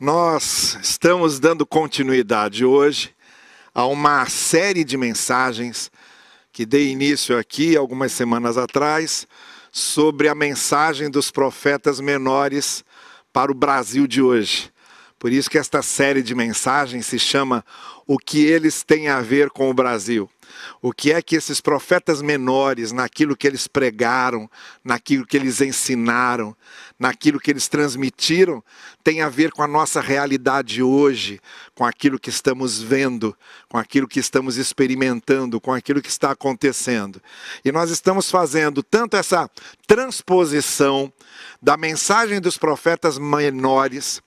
Nós estamos dando continuidade hoje a uma série de mensagens que dei início aqui algumas semanas atrás sobre a mensagem dos profetas menores para o Brasil de hoje. Por isso que esta série de mensagens se chama O que eles têm a ver com o Brasil o que é que esses profetas menores, naquilo que eles pregaram, naquilo que eles ensinaram, naquilo que eles transmitiram, tem a ver com a nossa realidade hoje, com aquilo que estamos vendo, com aquilo que estamos experimentando, com aquilo que está acontecendo. E nós estamos fazendo tanto essa transposição da mensagem dos profetas menores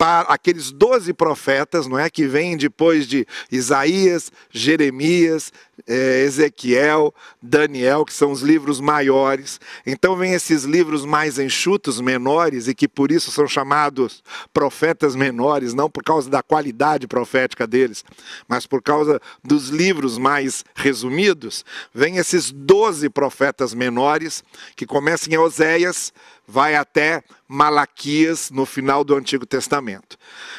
para aqueles doze profetas, não é, que vêm depois de Isaías, Jeremias, é, Ezequiel, Daniel, que são os livros maiores. Então vem esses livros mais enxutos, menores, e que por isso são chamados profetas menores, não por causa da qualidade profética deles, mas por causa dos livros mais resumidos. Vem esses doze profetas menores, que começam em Oséias, vai até Malaquias no final do Antigo Testamento.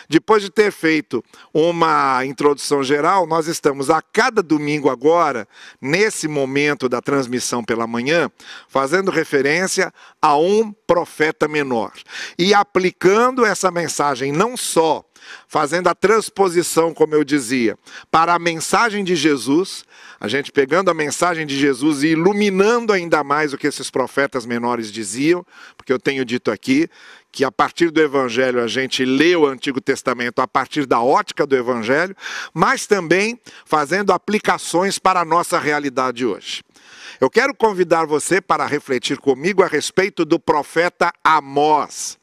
Depois de ter feito uma introdução geral, nós estamos a cada domingo agora, nesse momento da transmissão pela manhã, fazendo referência a um profeta menor e aplicando essa mensagem não só fazendo a transposição, como eu dizia, para a mensagem de Jesus, a gente pegando a mensagem de Jesus e iluminando ainda mais o que esses profetas menores diziam, porque eu tenho dito aqui que a partir do Evangelho a gente lê o Antigo Testamento a partir da ótica do Evangelho, mas também fazendo aplicações para a nossa realidade hoje. Eu quero convidar você para refletir comigo a respeito do profeta Amós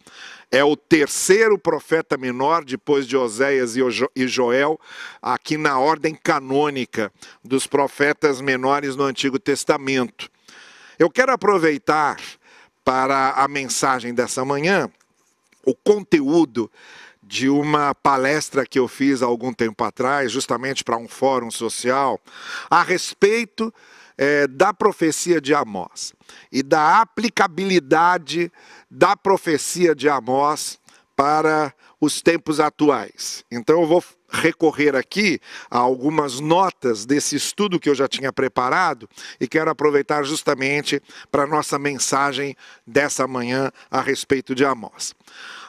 é o terceiro profeta menor, depois de Oséias e Joel, aqui na ordem canônica dos profetas menores no Antigo Testamento. Eu quero aproveitar para a mensagem dessa manhã o conteúdo de uma palestra que eu fiz há algum tempo atrás, justamente para um fórum social, a respeito é, da profecia de Amós e da aplicabilidade da profecia de Amós para os tempos atuais. Então eu vou recorrer aqui a algumas notas desse estudo que eu já tinha preparado e quero aproveitar justamente para nossa mensagem dessa manhã a respeito de Amós.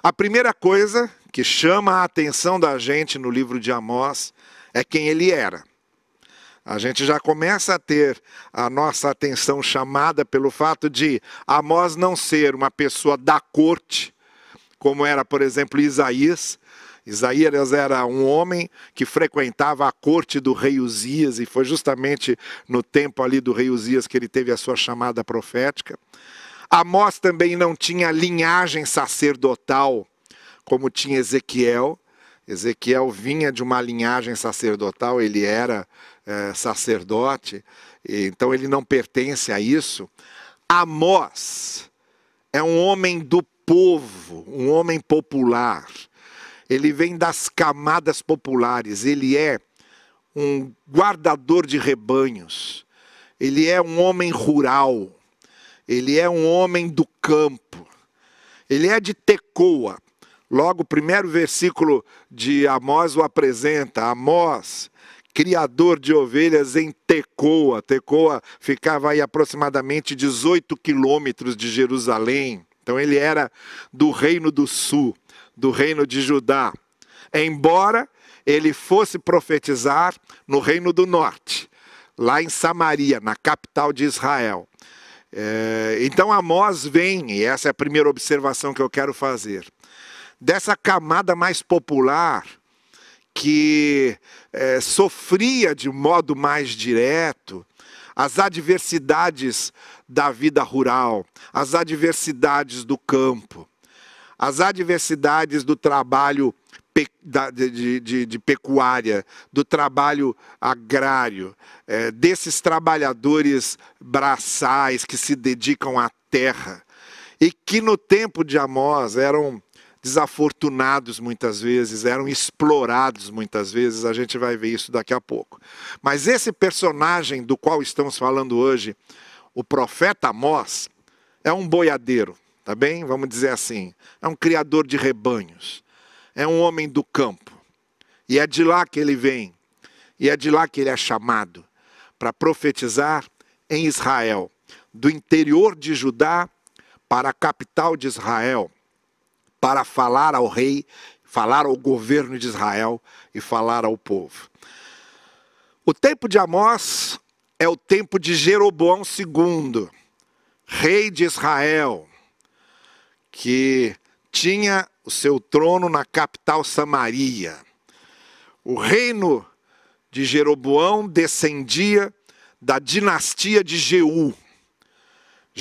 A primeira coisa que chama a atenção da gente no livro de Amós é quem ele era. A gente já começa a ter a nossa atenção chamada pelo fato de Amós não ser uma pessoa da corte, como era, por exemplo, Isaías. Isaías era um homem que frequentava a corte do rei Uzias, e foi justamente no tempo ali do rei Uzias que ele teve a sua chamada profética. Amós também não tinha linhagem sacerdotal, como tinha Ezequiel. Ezequiel vinha de uma linhagem sacerdotal, ele era é, sacerdote, então ele não pertence a isso. Amós é um homem do povo, um homem popular. Ele vem das camadas populares, ele é um guardador de rebanhos, ele é um homem rural, ele é um homem do campo, ele é de Tecoa. Logo, o primeiro versículo de Amós o apresenta: Amós criador de ovelhas em Tecoa. Tecoa ficava aí aproximadamente 18 quilômetros de Jerusalém. Então ele era do reino do sul, do reino de Judá. Embora ele fosse profetizar no reino do norte, lá em Samaria, na capital de Israel. É, então Amós vem, e essa é a primeira observação que eu quero fazer, dessa camada mais popular que é, sofria de modo mais direto as adversidades da vida rural, as adversidades do campo, as adversidades do trabalho de, de, de, pecuária, do trabalho agrário, é, desses trabalhadores braçais que se dedicam à terra e que no tempo de Amós eram desafortunados muitas vezes, eram explorados muitas vezes, a gente vai ver isso daqui a pouco. Mas esse personagem do qual estamos falando hoje, o profeta Amós, é um boiadeiro, tá bem? Vamos dizer assim, é um criador de rebanhos. é um homem do campo. E é de lá que ele vem. E é de lá que ele é chamado para profetizar em Israel, do interior de Judá para a capital de Israel, para falar ao rei, falar ao governo de Israel e falar ao povo. O tempo de Amós é o tempo de Jeroboão II, rei de Israel, que tinha o seu trono na capital Samaria. O reino de Jeroboão descendia da dinastia de Jeú.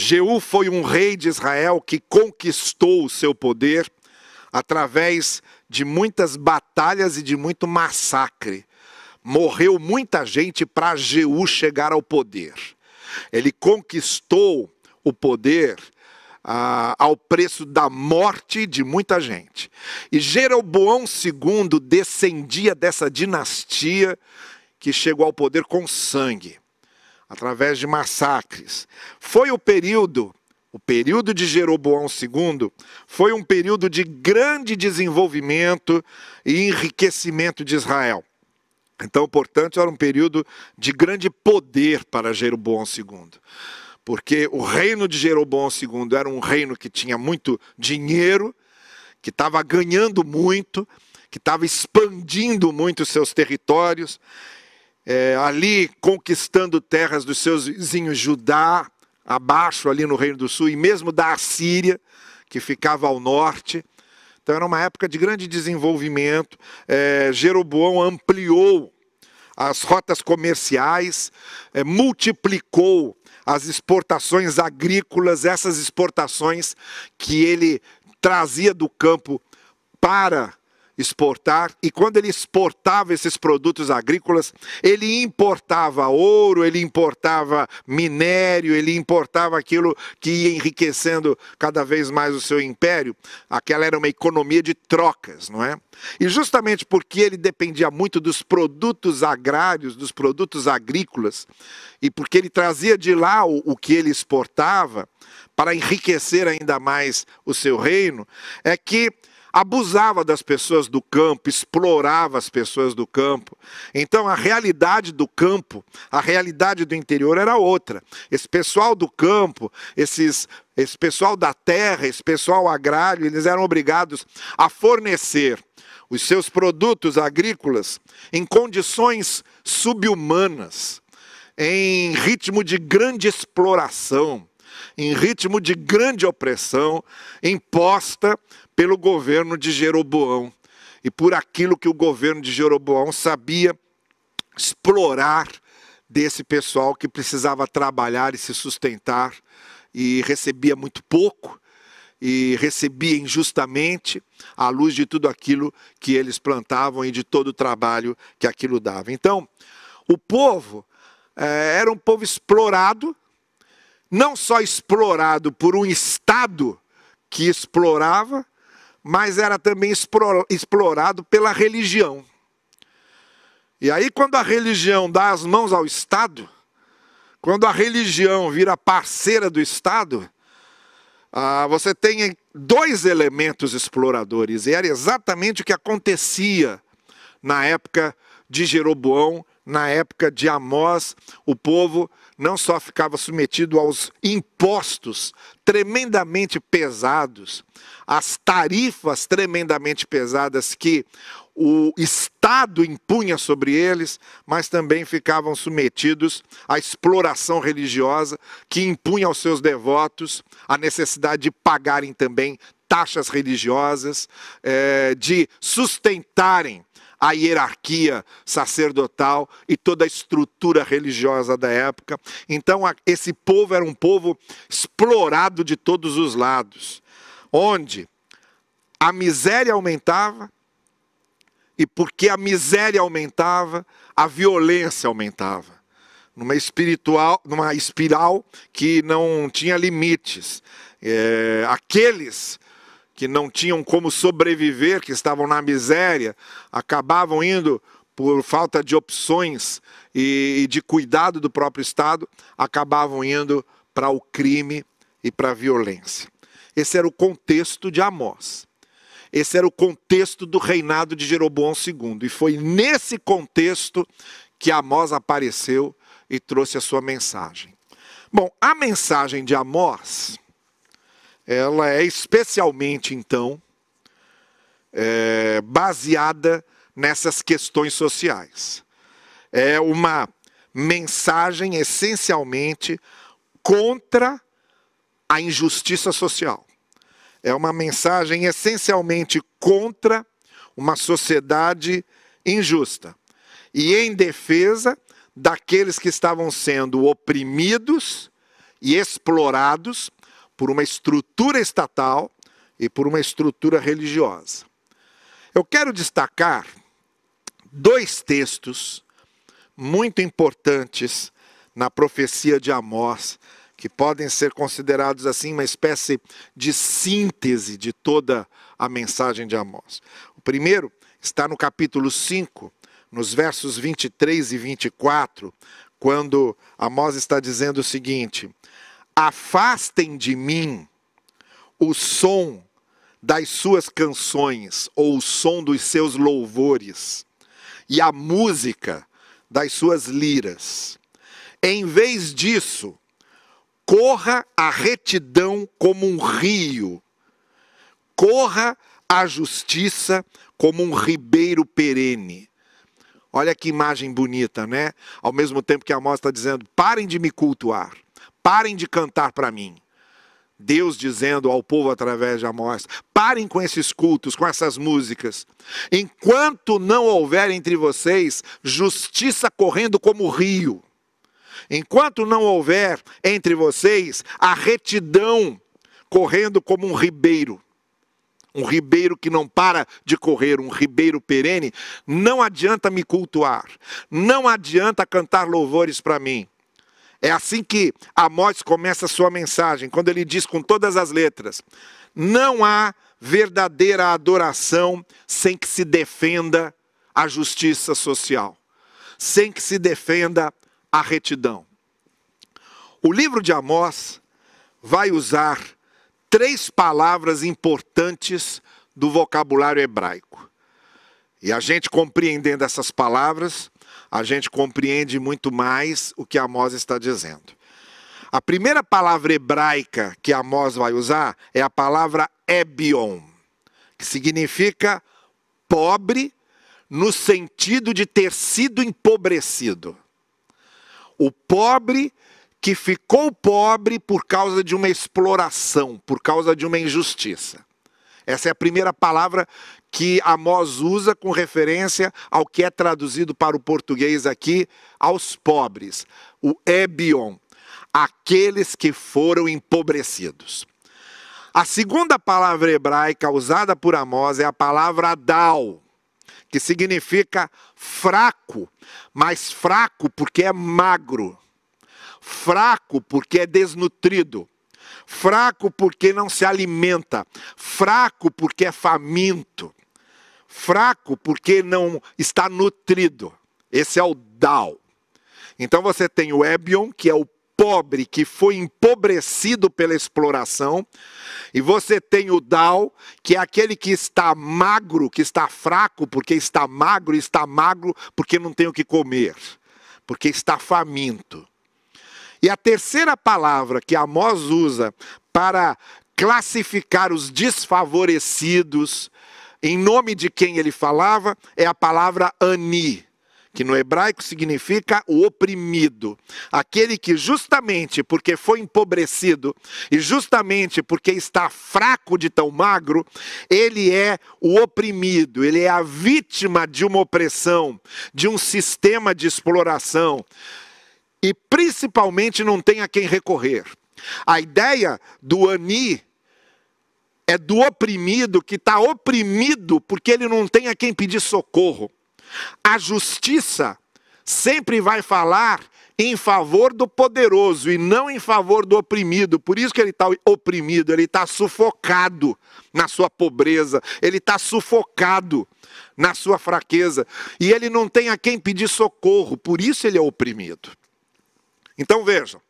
Jeú foi um rei de Israel que conquistou o seu poder através de muitas batalhas e de muito massacre. Morreu muita gente para Jeú chegar ao poder. Ele conquistou o poder ah, ao preço da morte de muita gente. E Jeroboão II descendia dessa dinastia que chegou ao poder com sangue, através de massacres. Foi o período, o período de Jeroboão II, foi um período de grande desenvolvimento e enriquecimento de Israel. Então, portanto, era um período de grande poder para Jeroboão II porque o reino de Jeroboão II era um reino que tinha muito dinheiro, que estava ganhando muito, que estava expandindo muito seus territórios, é, ali conquistando terras dos seus vizinhos Judá, abaixo ali no Reino do Sul, e mesmo da Assíria, que ficava ao norte. Então era uma época de grande desenvolvimento. É, Jeroboão ampliou as rotas comerciais, é, multiplicou as exportações agrícolas, essas exportações que ele trazia do campo para exportar, e quando ele exportava esses produtos agrícolas, ele importava ouro, ele importava minério, ele importava aquilo que ia enriquecendo cada vez mais o seu império. Aquela era uma economia de trocas, não é? E justamente porque ele dependia muito dos produtos agrários, dos produtos agrícolas, e porque ele trazia de lá o, o que ele exportava, para enriquecer ainda mais o seu reino, é que abusava das pessoas do campo, explorava as pessoas do campo. Então a realidade do campo, a realidade do interior era outra. Esse pessoal do campo, esses, esse pessoal da terra, esse pessoal agrário, eles eram obrigados a fornecer os seus produtos agrícolas em condições subhumanas, em ritmo de grande exploração em ritmo de grande opressão imposta pelo governo de Jeroboão e por aquilo que o governo de Jeroboão sabia explorar desse pessoal que precisava trabalhar e se sustentar e recebia muito pouco e recebia injustamente à luz de tudo aquilo que eles plantavam e de todo o trabalho que aquilo dava. Então, o povo eh, era um povo explorado, não só explorado por um Estado que explorava, mas era também explorado pela religião. E aí, quando a religião dá as mãos ao Estado, quando a religião vira parceira do Estado, ah, você tem dois elementos exploradores, e era exatamente o que acontecia na época de Jeroboão, na época de Amós, o povo não só ficava submetido aos impostos tremendamente pesados, às tarifas tremendamente pesadas que o Estado impunha sobre eles, mas também ficavam submetidos à exploração religiosa que impunha aos seus devotos a necessidade de pagarem também taxas religiosas, eh, de sustentarem a hierarquia sacerdotal e toda a estrutura religiosa da época. Então, esse povo era um povo explorado de todos os lados, onde a miséria aumentava, e porque a miséria aumentava, a violência aumentava. Numa, espiritual, numa espiral que não tinha limites. É, aqueles que não tinham como sobreviver, que estavam na miséria, acabavam indo por falta de opções e, de cuidado do próprio Estado, acabavam indo para o crime e para a violência. Esse era o contexto de Amós. esse era o contexto do reinado de Jeroboão II. E foi nesse contexto que Amós apareceu e trouxe a sua mensagem. Bom, a mensagem de Amós, ela é especialmente, então, é, baseada nessas questões sociais. É uma mensagem essencialmente contra a injustiça social. É uma mensagem essencialmente contra uma sociedade injusta e em defesa daqueles que estavam sendo oprimidos e explorados por uma estrutura estatal e por uma estrutura religiosa. Eu quero destacar dois textos muito importantes na profecia de Amós, que podem ser considerados assim uma espécie de síntese de toda a mensagem de Amós. O primeiro está no capítulo 5, nos versos 23 e 24, quando Amós está dizendo o seguinte: Afastem de mim o som das suas canções ou o som dos seus louvores e a música das suas liras. Em vez disso, corra a retidão como um rio, corra a justiça como um ribeiro perene. Olha que imagem bonita, né? Ao mesmo tempo que a Amós está dizendo: parem de me cultuar, parem de cantar para mim. Deus dizendo ao povo através de Amós: parem com esses cultos, com essas músicas. Enquanto não houver entre vocês justiça correndo como rio, enquanto não houver entre vocês a retidão correndo como um ribeiro, um ribeiro que não para de correr, um ribeiro perene, não adianta me cultuar, não adianta cantar louvores para mim. É assim que Amós começa a sua mensagem, quando ele diz com todas as letras: não há verdadeira adoração sem que se defenda a justiça social, sem que se defenda a retidão. O livro de Amós vai usar três palavras importantes do vocabulário hebraico. E a gente compreendendo essas palavras, a gente compreende muito mais o que Amós está dizendo. A primeira palavra hebraica que Amós vai usar é a palavra Ebion, que significa pobre no sentido de ter sido empobrecido. O pobre que ficou pobre por causa de uma exploração, por causa de uma injustiça. Essa é a primeira palavra que Amós usa com referência ao que é traduzido para o português aqui, aos pobres, o Ebion, aqueles que foram empobrecidos. A segunda palavra hebraica usada por Amós é a palavra Adal, que significa fraco, mas fraco porque é magro, fraco porque é desnutrido, fraco porque não se alimenta, fraco porque é faminto, fraco porque não está nutrido. Esse é o Dal. Então você tem o Ebion, que é o pobre que foi empobrecido pela exploração, e você tem o Dal, que é aquele que está magro, que está fraco porque está magro, está magro porque não tem o que comer, porque está faminto. E a terceira palavra que Amós usa para classificar os desfavorecidos, em nome de quem ele falava, é a palavra ani, que no hebraico significa o oprimido, aquele que justamente porque foi empobrecido e justamente porque está fraco de tão magro, ele é o oprimido, ele é a vítima de uma opressão, de um sistema de exploração e principalmente não tem a quem recorrer. A ideia do ani é do oprimido que está oprimido porque ele não tem a quem pedir socorro. A justiça sempre vai falar em favor do poderoso e não em favor do oprimido. Por isso que ele está oprimido, ele está sufocado na sua pobreza, ele está sufocado na sua fraqueza e ele não tem a quem pedir socorro, por isso ele é oprimido. Então vejam,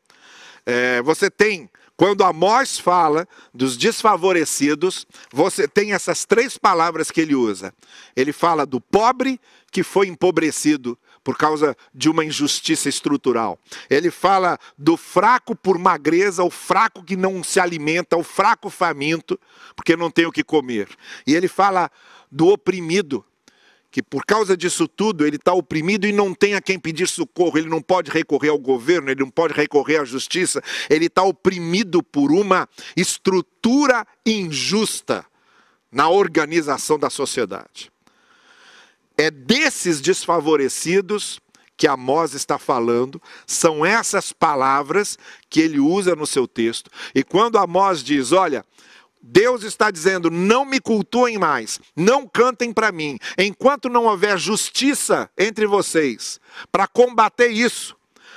é, você tem Quando Amós fala dos desfavorecidos, você tem essas três palavras que ele usa. Ele fala do pobre que foi empobrecido por causa de uma injustiça estrutural. Ele fala do fraco por magreza, o fraco que não se alimenta, o fraco faminto, porque não tem o que comer. E ele fala do oprimido, que por causa disso tudo ele está oprimido e não tem a quem pedir socorro, ele não pode recorrer ao governo, ele não pode recorrer à justiça, ele está oprimido por uma estrutura injusta na organização da sociedade. É desses desfavorecidos que Amós está falando, são essas palavras que ele usa no seu texto. E quando Amós diz: Olha, Deus está dizendo: não me cultuem mais, não cantem para mim, enquanto não houver justiça entre vocês, para combater isso,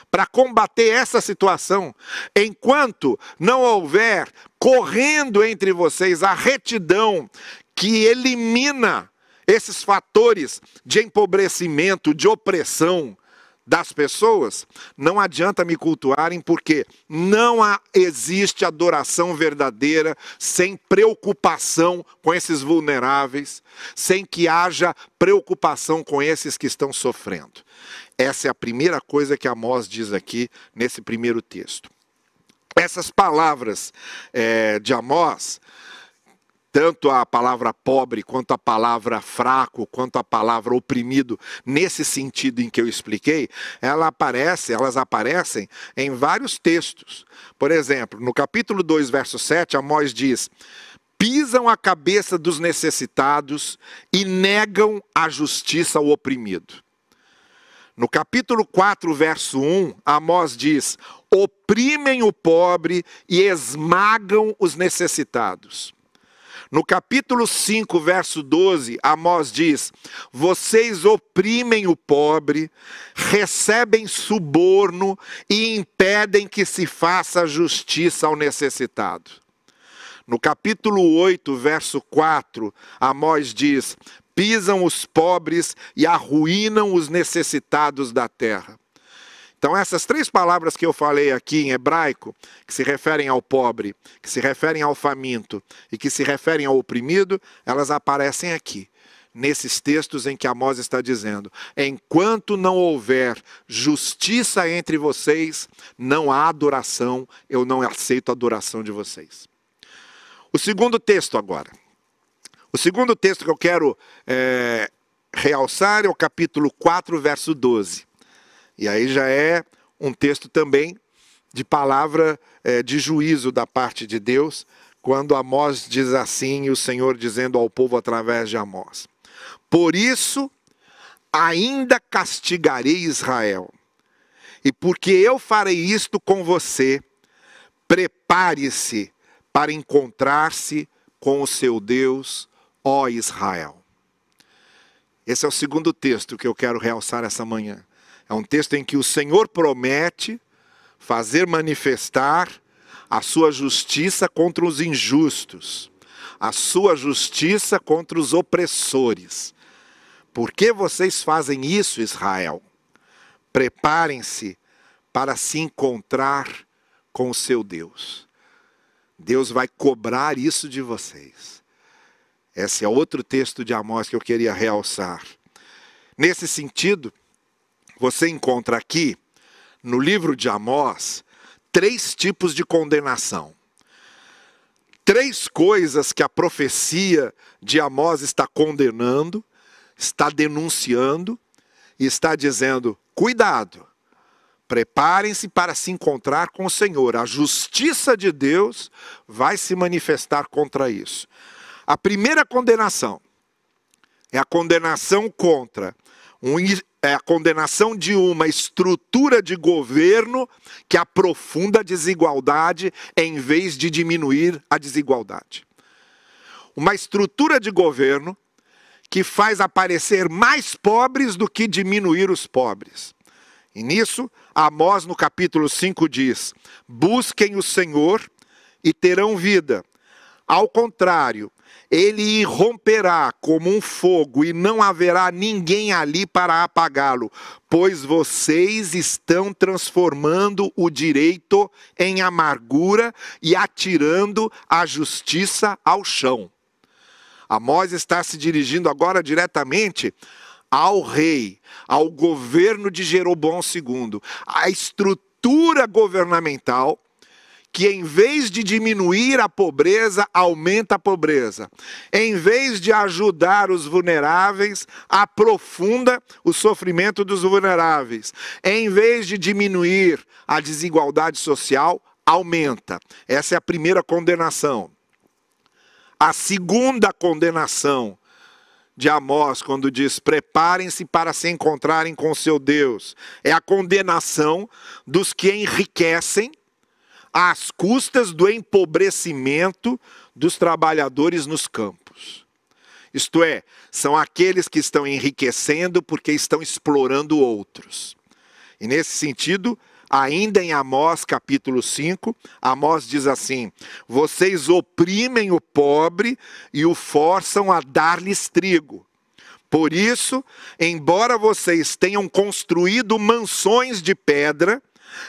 para combater essa situação, enquanto não houver correndo entre vocês a retidão que elimina esses fatores de empobrecimento, de opressão, das pessoas, não adianta me cultuarem, porque não há, existe adoração verdadeira sem preocupação com esses vulneráveis, sem que haja preocupação com esses que estão sofrendo. Essa é a primeira coisa que Amós diz aqui nesse primeiro texto. Essas palavras é, de Amós tanto a palavra pobre, quanto a palavra fraco, quanto a palavra oprimido, nesse sentido em que eu expliquei, ela aparece, elas aparecem em vários textos. Por exemplo, no capítulo 2, verso 7, Amós diz: pisam a cabeça dos necessitados e negam a justiça ao oprimido. No capítulo 4, verso 1, Amós diz: oprimem o pobre e esmagam os necessitados. No capítulo 5, verso 12, Amós diz: Vocês oprimem o pobre, recebem suborno e impedem que se faça justiça ao necessitado. No capítulo 8, verso 4, Amós diz: Pisam os pobres e arruinam os necessitados da terra. Então, essas três palavras que eu falei aqui em hebraico, que se referem ao pobre, que se referem ao faminto e que se referem ao oprimido, elas aparecem aqui, nesses textos em que Amós está dizendo: enquanto não houver justiça entre vocês, não há adoração, eu não aceito a adoração de vocês. O segundo texto agora. O segundo texto que eu quero é, realçar é o capítulo 4, verso 12. E aí já é um texto também de palavra é, de juízo da parte de Deus, quando Amós diz assim, e o Senhor dizendo ao povo através de Amós: Por isso ainda castigarei Israel, e porque eu farei isto com você, prepare-se para encontrar-se com o seu Deus, ó Israel. Esse é o segundo texto que eu quero realçar essa manhã. É um texto em que o Senhor promete fazer manifestar a sua justiça contra os injustos, a sua justiça contra os opressores. Por que vocês fazem isso, Israel? Preparem-se para se encontrar com o seu Deus. Deus vai cobrar isso de vocês. Esse é outro texto de Amós que eu queria realçar. Nesse sentido, você encontra aqui, no livro de Amós, três tipos de condenação. Três coisas que a profecia de Amós está condenando, está denunciando e está dizendo: cuidado, preparem-se para se encontrar com o Senhor. A justiça de Deus vai se manifestar contra isso. A primeira condenação é a condenação contra um é a condenação de uma estrutura de governo que aprofunda a desigualdade em vez de diminuir a desigualdade. Uma estrutura de governo que faz aparecer mais pobres do que diminuir os pobres. E nisso, Amós no capítulo 5 diz: Busquem o Senhor e terão vida. Ao contrário, ele irromperá como um fogo e não haverá ninguém ali para apagá-lo, pois vocês estão transformando o direito em amargura e atirando a justiça ao chão. Amós está se dirigindo agora diretamente ao rei, ao governo de Jeroboão II, à estrutura governamental que em vez de diminuir a pobreza, aumenta a pobreza. Em vez de ajudar os vulneráveis, aprofunda o sofrimento dos vulneráveis. Em vez de diminuir a desigualdade social, aumenta. Essa é a primeira condenação. A segunda condenação de Amós, quando diz: preparem-se para se encontrarem com seu Deus, é a condenação dos que enriquecem às custas do empobrecimento dos trabalhadores nos campos. Isto é, são aqueles que estão enriquecendo porque estão explorando outros. E nesse sentido, ainda em Amós capítulo 5, Amós diz assim: Vocês oprimem o pobre e o forçam a dar-lhes trigo. Por isso, embora vocês tenham construído mansões de pedra,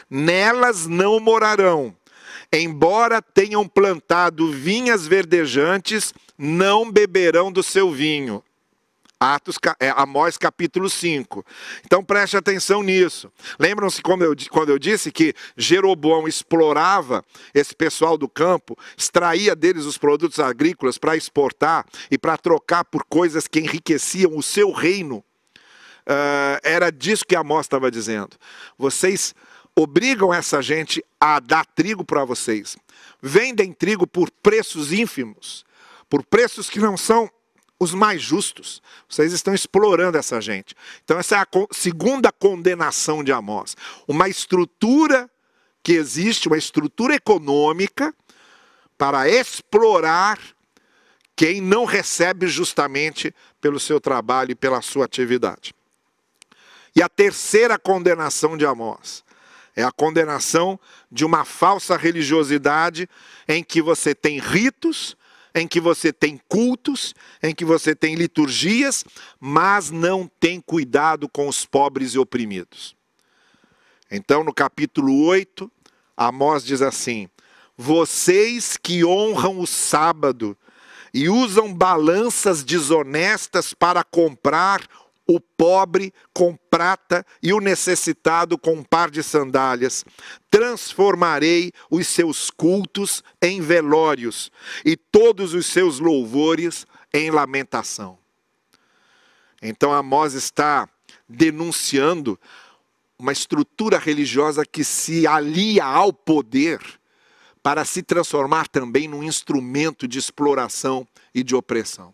nelas não morarão. Embora tenham plantado vinhas verdejantes, não beberão do seu vinho. Atos, é, Amós capítulo 5. Então preste atenção nisso. Lembram-se quando eu, quando eu disse que Jeroboão explorava esse pessoal do campo, extraía deles os produtos agrícolas para exportar e para trocar por coisas que enriqueciam o seu reino? Uh, era disso que Amós estava dizendo. Vocês obrigam essa gente a dar trigo para vocês. Vendem trigo por preços ínfimos, por preços que não são os mais justos. Vocês estão explorando essa gente. Então, essa é a segunda condenação de Amós. Uma estrutura que existe, uma estrutura econômica para explorar quem não recebe justamente pelo seu trabalho e pela sua atividade. E a terceira condenação de Amós é a condenação de uma falsa religiosidade em que você tem ritos, em que você tem cultos, em que você tem liturgias, mas não tem cuidado com os pobres e oprimidos. Então, no capítulo 8, Amós diz assim: Vocês que honram o sábado e usam balanças desonestas para comprar o pobre com prata e o necessitado com um par de sandálias. Transformarei os seus cultos em velórios e todos os seus louvores em lamentação. Então Amós está denunciando uma estrutura religiosa que se alia ao poder para se transformar também num instrumento de exploração e de opressão.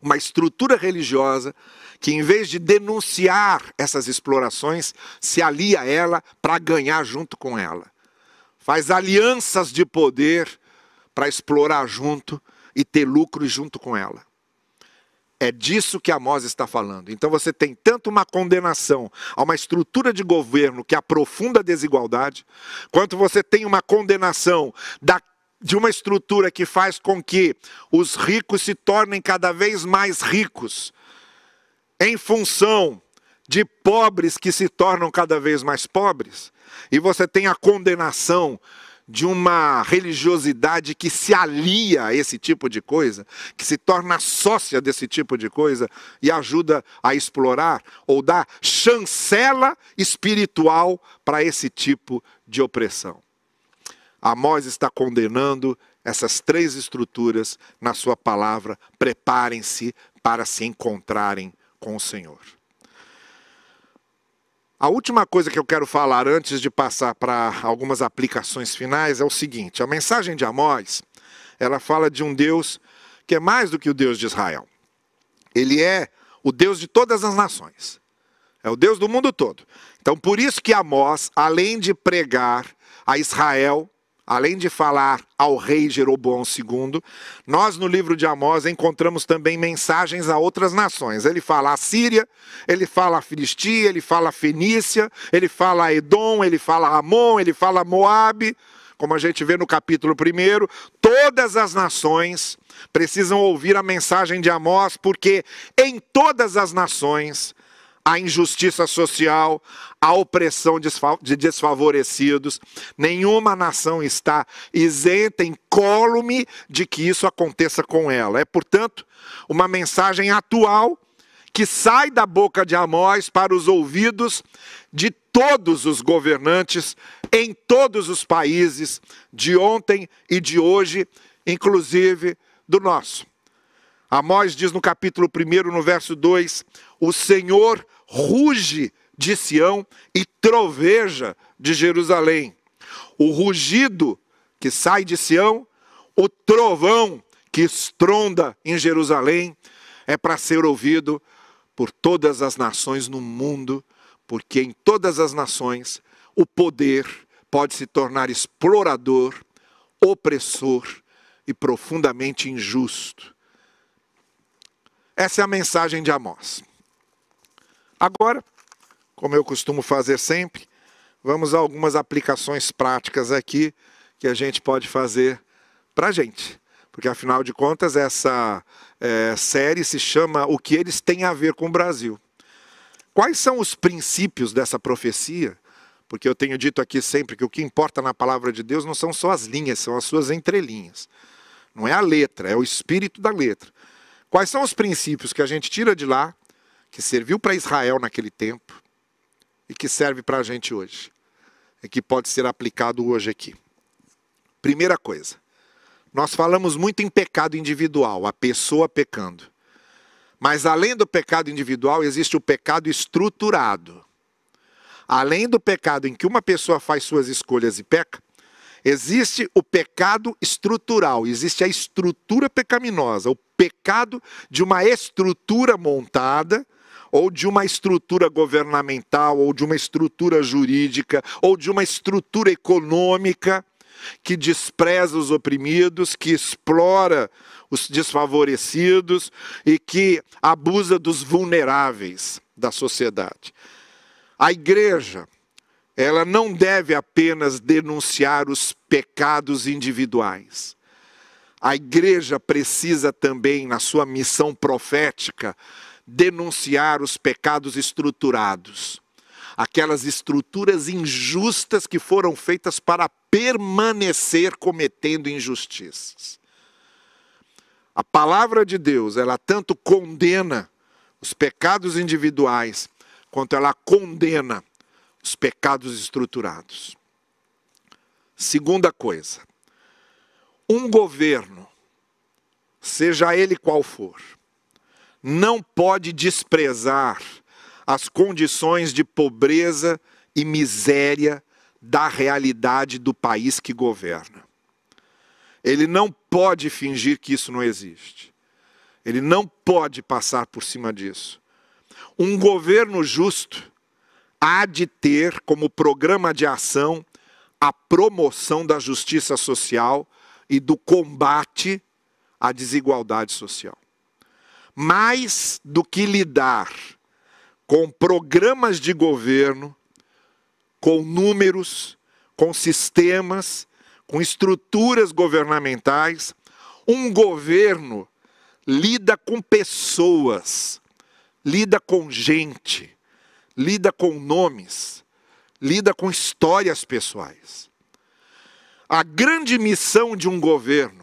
Uma estrutura religiosa que em vez de denunciar essas explorações, se alia a ela para ganhar junto com ela. Faz alianças de poder para explorar junto e ter lucro junto com ela. É disso que Amós está falando. Então você tem tanto uma condenação a uma estrutura de governo que aprofunda a desigualdade, quanto você tem uma condenação da, de uma estrutura que faz com que os ricos se tornem cada vez mais ricos, em função de pobres que se tornam cada vez mais pobres, e você tem a condenação de uma religiosidade que se alia a esse tipo de coisa, que se torna sócia desse tipo de coisa e ajuda a explorar ou dá chancela espiritual para esse tipo de opressão. Amós está condenando essas três estruturas na sua palavra. Preparem-se para se encontrarem com o Senhor. A última coisa que eu quero falar antes de passar para algumas aplicações finais é o seguinte: a mensagem de Amós, ela fala de um Deus que é mais do que o Deus de Israel. Ele é o Deus de todas as nações. É o Deus do mundo todo. Então, por isso que Amós, além de pregar a Israel além de falar ao rei Jeroboão II, nós no livro de Amós encontramos também mensagens a outras nações. Ele fala a Síria, ele fala a Filistia, ele fala a Fenícia, ele fala a Edom, ele fala a Amon, ele fala a Moabe, como a gente vê no capítulo 1, todas as nações precisam ouvir a mensagem de Amós, porque em todas as nações a injustiça social, a opressão de desfavorecidos. Nenhuma nação está isenta, incólume de que isso aconteça com ela. É, portanto, uma mensagem atual que sai da boca de Amós para os ouvidos de todos os governantes em todos os países, de ontem e de hoje, inclusive do nosso. Amós diz no capítulo 1, no verso 2: O Senhor ruge de Sião e troveja de Jerusalém. O rugido que sai de Sião, o trovão que estronda em Jerusalém, é para ser ouvido por todas as nações no mundo, porque em todas as nações o poder pode se tornar explorador, opressor e profundamente injusto. Essa é a mensagem de Amós. Agora, como eu costumo fazer sempre, vamos a algumas aplicações práticas aqui que a gente pode fazer para a gente. Porque, afinal de contas, essa é, série se chama O que eles têm a ver com o Brasil. Quais são os princípios dessa profecia? Porque eu tenho dito aqui sempre que o que importa na palavra de Deus não são só as linhas, são as suas entrelinhas. Não é a letra, é o espírito da letra. Quais são os princípios que a gente tira de lá que serviu para Israel naquele tempo e que serve para a gente hoje, e que pode ser aplicado hoje aqui. Primeira coisa, nós falamos muito em pecado individual, a pessoa pecando. Mas além do pecado individual, existe o pecado estruturado. Além do pecado em que uma pessoa faz suas escolhas e peca, existe o pecado estrutural, existe a estrutura pecaminosa, o pecado de uma estrutura montada ou de uma estrutura governamental, ou de uma estrutura jurídica, ou de uma estrutura econômica que despreza os oprimidos, que explora os desfavorecidos e que abusa dos vulneráveis da sociedade. A igreja, ela não deve apenas denunciar os pecados individuais. A igreja precisa também, na sua missão profética, denunciar os pecados estruturados, aquelas estruturas injustas que foram feitas para permanecer cometendo injustiças. A palavra de Deus, ela tanto condena os pecados individuais, quanto ela condena os pecados estruturados. Segunda coisa, um governo, seja ele qual for, não pode desprezar as condições de pobreza e miséria da realidade do país que governa. Ele não pode fingir que isso não existe. Ele não pode passar por cima disso. Um governo justo há de ter como programa de ação a promoção da justiça social e do combate à desigualdade social mais do que lidar com programas de governo, com números, com sistemas, com estruturas governamentais, um governo lida com pessoas, lida com gente, lida com nomes, lida com histórias pessoais. A grande missão de um governo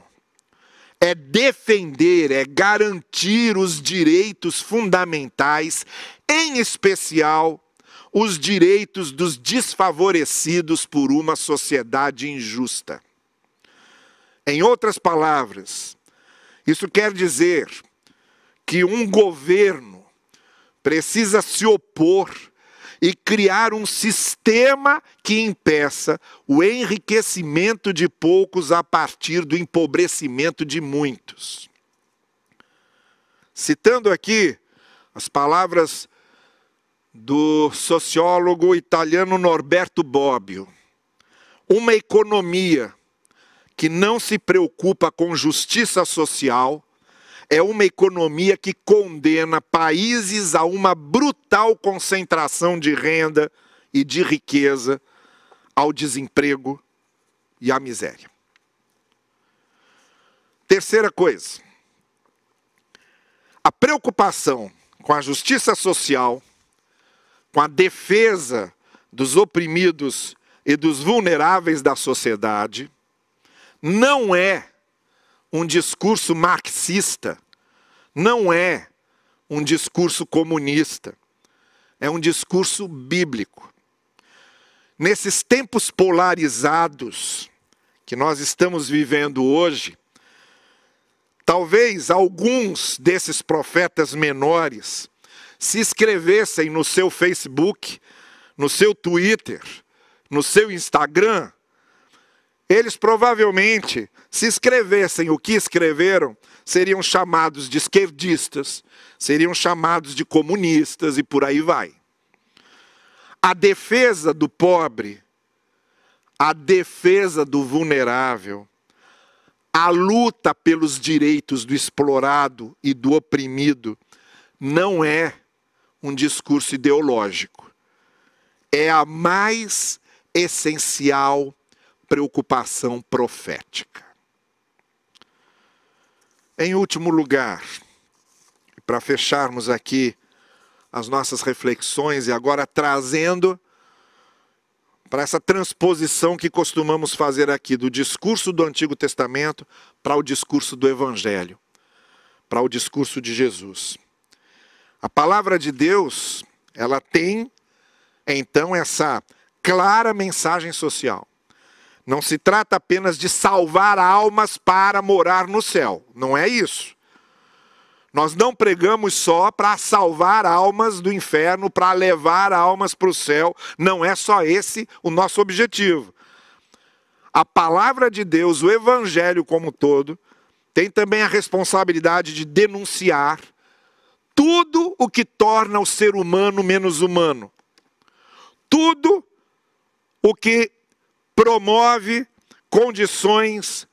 é defender, é garantir os direitos fundamentais, em especial os direitos dos desfavorecidos por uma sociedade injusta. Em outras palavras, isso quer dizer que um governo precisa se opor e criar um sistema que impeça o enriquecimento de poucos a partir do empobrecimento de muitos. Citando aqui as palavras do sociólogo italiano Norberto Bobbio, uma economia que não se preocupa com justiça social é uma economia que condena países a uma brutal concentração de renda e de riqueza, ao desemprego, e a miséria. Terceira coisa, a preocupação com a justiça social, com a defesa dos oprimidos e dos vulneráveis da sociedade, não é um discurso marxista, não é um discurso comunista, é um discurso bíblico. Nesses tempos polarizados que nós estamos vivendo hoje, talvez alguns desses profetas menores se inscrevessem no seu Facebook, no seu Twitter, no seu Instagram, eles provavelmente, se escrevessem o que escreveram, seriam chamados de esquerdistas, seriam chamados de comunistas e por aí vai. A defesa do pobre, a defesa do vulnerável, a luta pelos direitos do explorado e do oprimido não é um discurso ideológico. É a mais essencial preocupação profética. Em último lugar, para fecharmos aqui as nossas reflexões e agora trazendo para essa transposição que costumamos fazer aqui do discurso do Antigo Testamento para o discurso do Evangelho, para o discurso de Jesus. A palavra de Deus, ela tem então essa clara mensagem social. Não se trata apenas de salvar almas para morar no céu. Não é isso. Nós não pregamos só para salvar almas do inferno, para levar almas para o céu. Não é só esse o nosso objetivo. A palavra de Deus, o evangelho como todo, tem também a responsabilidade de denunciar tudo o que torna o ser humano menos humano. Tudo o que promove condições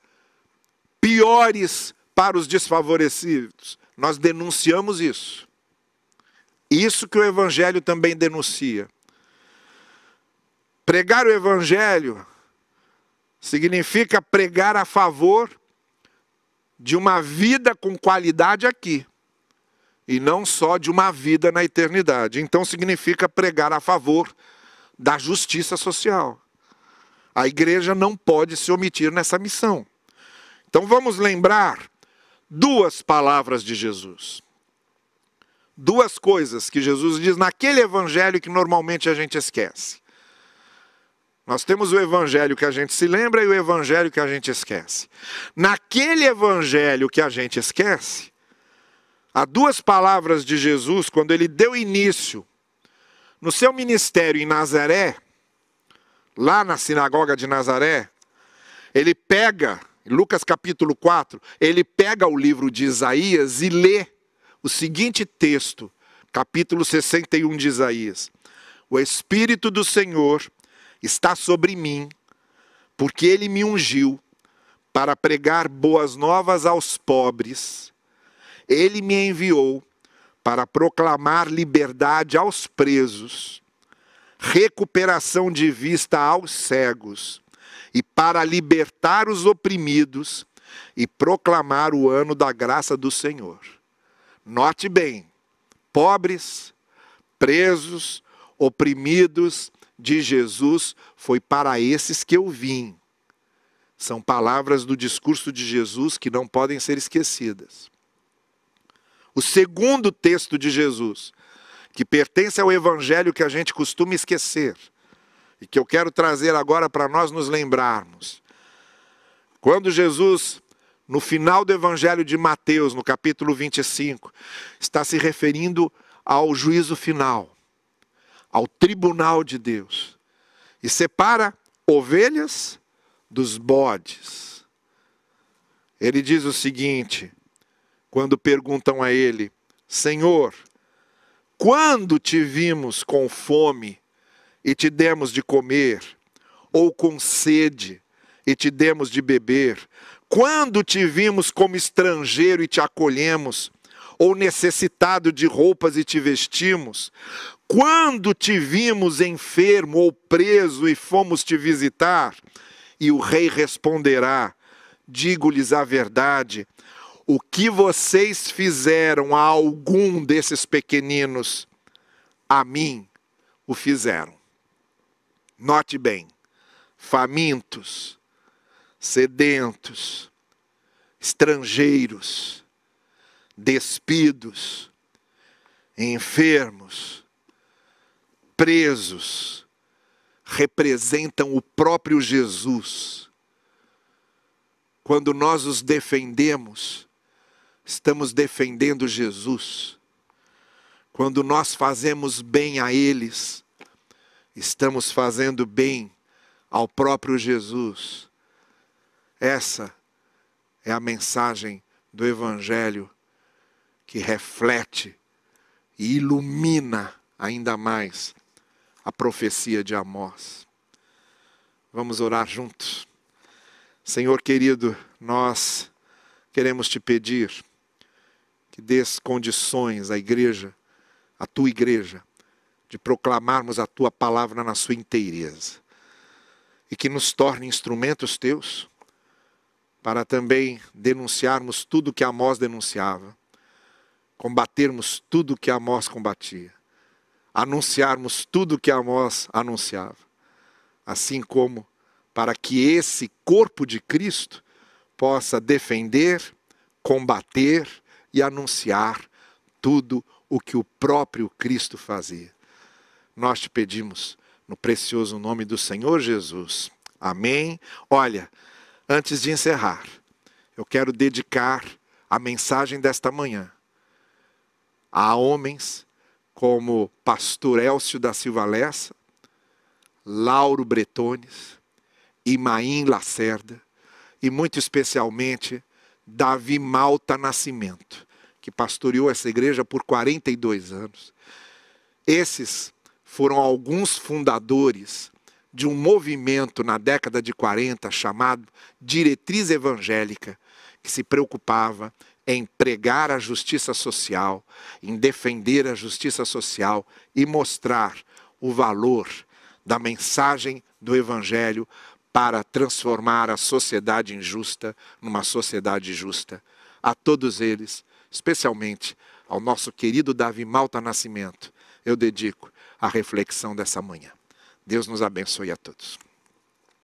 piores para os desfavorecidos. Nós denunciamos isso. Isso que o Evangelho também denuncia. Pregar o Evangelho significa pregar a favor de uma vida com qualidade aqui, e não só de uma vida na eternidade. Então significa pregar a favor da justiça social. A igreja não pode se omitir nessa missão. Então vamos lembrar duas palavras de Jesus. Duas coisas que Jesus diz naquele evangelho que normalmente a gente esquece. Nós temos o evangelho que a gente se lembra e o evangelho que a gente esquece. Naquele evangelho que a gente esquece, há duas palavras de Jesus quando ele deu início no seu ministério em Nazaré lá na sinagoga de Nazaré, ele pega, Lucas capítulo 4, ele pega o livro de Isaías e lê o seguinte texto, capítulo 61 de Isaías: O Espírito do Senhor está sobre mim, porque ele me ungiu para pregar boas novas aos pobres, ele me enviou para proclamar liberdade aos presos recuperação de vista aos cegos, e para libertar os oprimidos e proclamar o ano da graça do Senhor. Note bem: pobres, presos, oprimidos de Jesus, foi para esses que eu vim. São palavras do discurso de Jesus que não podem ser esquecidas. O segundo texto de Jesus, que pertence ao evangelho que a gente costuma esquecer e que eu quero trazer agora para nós nos lembrarmos. Quando Jesus, no final do evangelho de Mateus, no capítulo 25, está se referindo ao juízo final, ao tribunal de Deus, e separa ovelhas dos bodes. Ele diz o seguinte, quando perguntam a ele: Senhor, quando te vimos com fome e te demos de comer, ou com sede e te demos de beber? Quando te vimos como estrangeiro e te acolhemos, ou necessitado de roupas e te vestimos? Quando te vimos enfermo ou preso e fomos te visitar? E o rei responderá: Digo-lhes a verdade, o que vocês fizeram a algum desses pequeninos, a mim o fizeram. Note bem: famintos, sedentos, estrangeiros, despidos, enfermos, presos, representam o próprio Jesus. Quando nós os defendemos, estamos defendendo Jesus. Quando nós fazemos bem a eles, estamos fazendo bem ao próprio Jesus. Essa é a mensagem do Evangelho que reflete e ilumina ainda mais a profecia de Amós. Vamos orar juntos. Senhor querido, nós queremos te pedir que dês condições à igreja, à tua igreja, de proclamarmos a tua palavra na sua inteireza. E que nos torne instrumentos teus para também denunciarmos tudo que Amós denunciava, combatermos tudo que Amós combatia, anunciarmos tudo que Amós anunciava, assim como para que esse corpo de Cristo possa defender, combater e anunciar tudo o que o próprio Cristo fazia. Nós te pedimos no precioso nome do Senhor Jesus. Amém. Olha, Antes de encerrar, eu quero dedicar a mensagem desta manhã a homens como Pastor Elcio da Silva Lessa, Lauro Bretones, Imaim Lacerda e muito especialmente Davi Malta Nascimento, que pastoreou essa igreja por 42 anos. Esses foram alguns fundadores de um movimento na década de 40 chamado Diretriz Evangélica, que se preocupava em pregar a justiça social, em defender a justiça social e mostrar o valor da mensagem do Evangelho para transformar a sociedade injusta numa sociedade justa. A todos eles, especialmente ao nosso querido Davi Malta Nascimento, eu dedico a reflexão dessa manhã. Deus nos abençoe a todos.